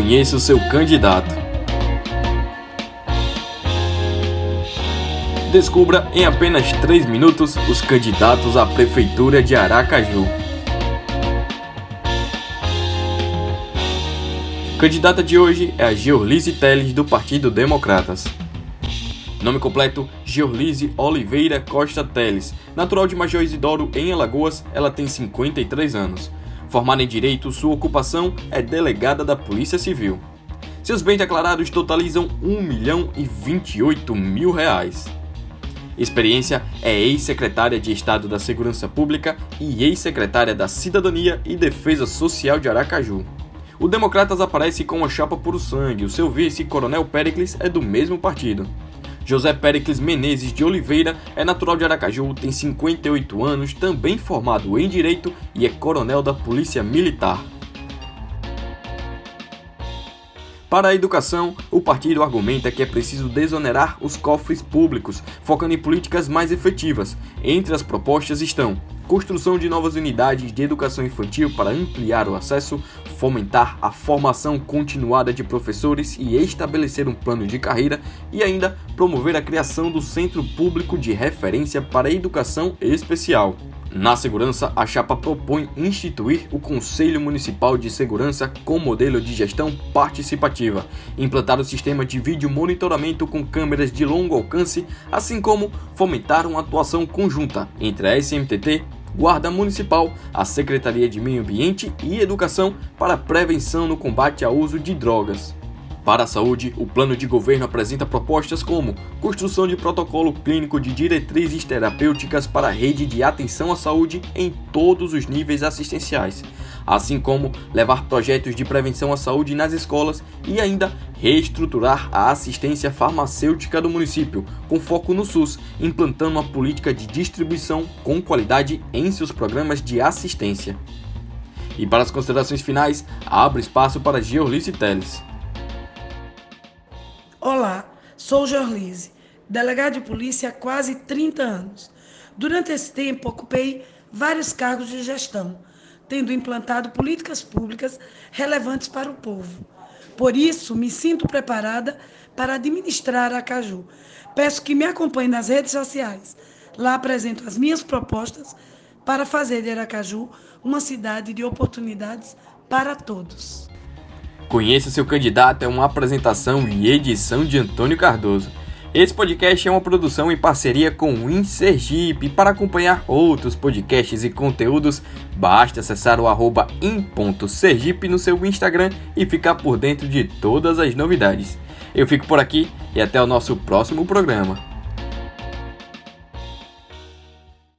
Conheça o seu candidato. Descubra em apenas 3 minutos os candidatos à Prefeitura de Aracaju. Candidata de hoje é a Georlise Teles, do Partido Democratas. Nome completo: Georlise Oliveira Costa Teles. Natural de Major Isidoro, em Alagoas, ela tem 53 anos. Formada em Direito, sua ocupação é delegada da Polícia Civil. Seus bens declarados totalizam 1 milhão e 28 mil reais. Experiência é ex-secretária de Estado da Segurança Pública e ex-secretária da Cidadania e Defesa Social de Aracaju. O Democratas aparece com uma chapa puro sangue. O seu vice, Coronel Pericles, é do mesmo partido. José Pericles Menezes de Oliveira é natural de Aracaju, tem 58 anos, também formado em Direito e é coronel da Polícia Militar. Para a educação, o partido argumenta que é preciso desonerar os cofres públicos, focando em políticas mais efetivas. Entre as propostas estão construção de novas unidades de educação infantil para ampliar o acesso, fomentar a formação continuada de professores e estabelecer um plano de carreira e ainda promover a criação do Centro Público de Referência para a Educação Especial. Na segurança, a chapa propõe instituir o Conselho Municipal de Segurança com modelo de gestão participativa, implantar o sistema de vídeo monitoramento com câmeras de longo alcance, assim como fomentar uma atuação conjunta entre a SMTT Guarda Municipal, a Secretaria de Meio Ambiente e Educação para prevenção no combate ao uso de drogas. Para a saúde, o plano de governo apresenta propostas como construção de protocolo clínico de diretrizes terapêuticas para a rede de atenção à saúde em todos os níveis assistenciais, assim como levar projetos de prevenção à saúde nas escolas e ainda reestruturar a assistência farmacêutica do município, com foco no SUS, implantando uma política de distribuição com qualidade em seus programas de assistência. E para as considerações finais, abre espaço para Georlice Teles. Olá, sou Jorlise, delegado de polícia há quase 30 anos. Durante esse tempo, ocupei vários cargos de gestão, tendo implantado políticas públicas relevantes para o povo. Por isso, me sinto preparada para administrar a Caju. Peço que me acompanhe nas redes sociais. Lá apresento as minhas propostas para fazer de Aracaju uma cidade de oportunidades para todos. Conheça seu candidato é uma apresentação e edição de Antônio Cardoso. Esse podcast é uma produção em parceria com o InSergipe. Para acompanhar outros podcasts e conteúdos, basta acessar o arroba in.sergipe no seu Instagram e ficar por dentro de todas as novidades. Eu fico por aqui e até o nosso próximo programa.